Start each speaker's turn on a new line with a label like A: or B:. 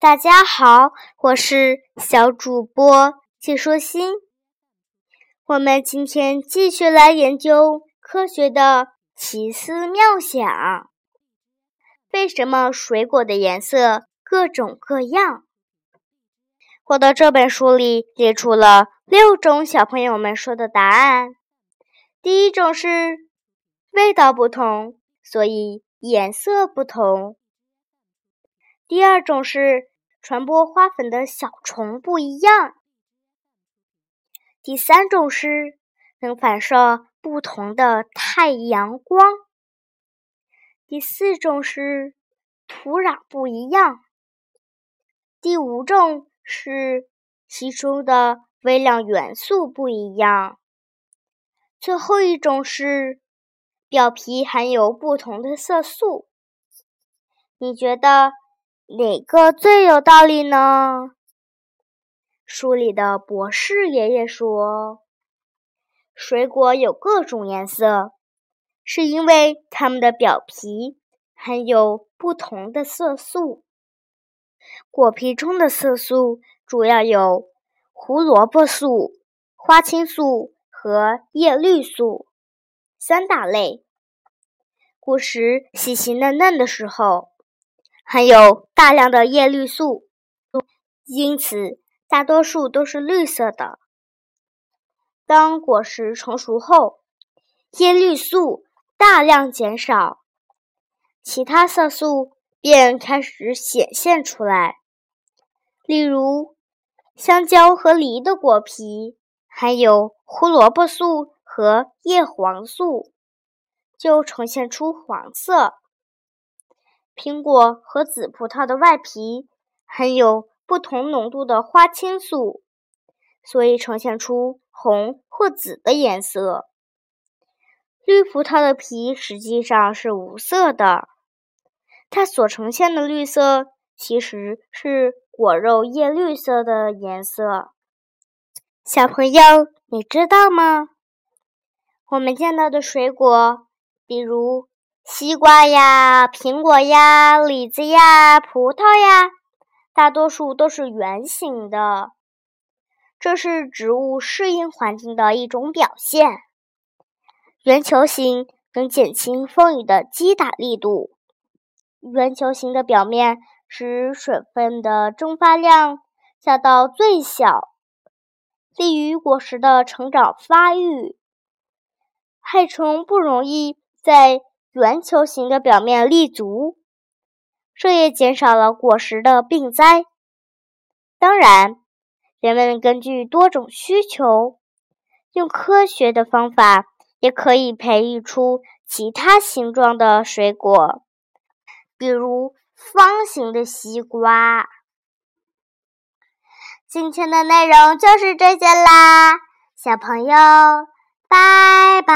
A: 大家好，我是小主播季舒心。我们今天继续来研究科学的奇思妙想。为什么水果的颜色各种各样？我的这本书里列出了六种小朋友们说的答案。第一种是味道不同，所以颜色不同。第二种是。传播花粉的小虫不一样。第三种是能反射不同的太阳光。第四种是土壤不一样。第五种是吸收的微量元素不一样。最后一种是表皮含有不同的色素。你觉得？哪个最有道理呢？书里的博士爷爷说：“水果有各种颜色，是因为它们的表皮含有不同的色素。果皮中的色素主要有胡萝卜素、花青素和叶绿素三大类。果实细细嫩嫩的时候。”含有大量的叶绿素，因此大多数都是绿色的。当果实成熟后，叶绿素大量减少，其他色素便开始显现出来。例如，香蕉和梨的果皮含有胡萝卜素和叶黄素，就呈现出黄色。苹果和紫葡萄的外皮含有不同浓度的花青素，所以呈现出红或紫的颜色。绿葡萄的皮实际上是无色的，它所呈现的绿色其实是果肉叶绿色的颜色。小朋友，你知道吗？我们见到的水果，比如。西瓜呀，苹果呀，李子呀，葡萄呀，大多数都是圆形的。这是植物适应环境的一种表现。圆球形能减轻风雨的击打力度。圆球形的表面使水分的蒸发量降到最小，利于果实的成长发育。害虫不容易在。圆球形的表面立足，这也减少了果实的病灾。当然，人们根据多种需求，用科学的方法，也可以培育出其他形状的水果，比如方形的西瓜。今天的内容就是这些啦，小朋友，拜拜。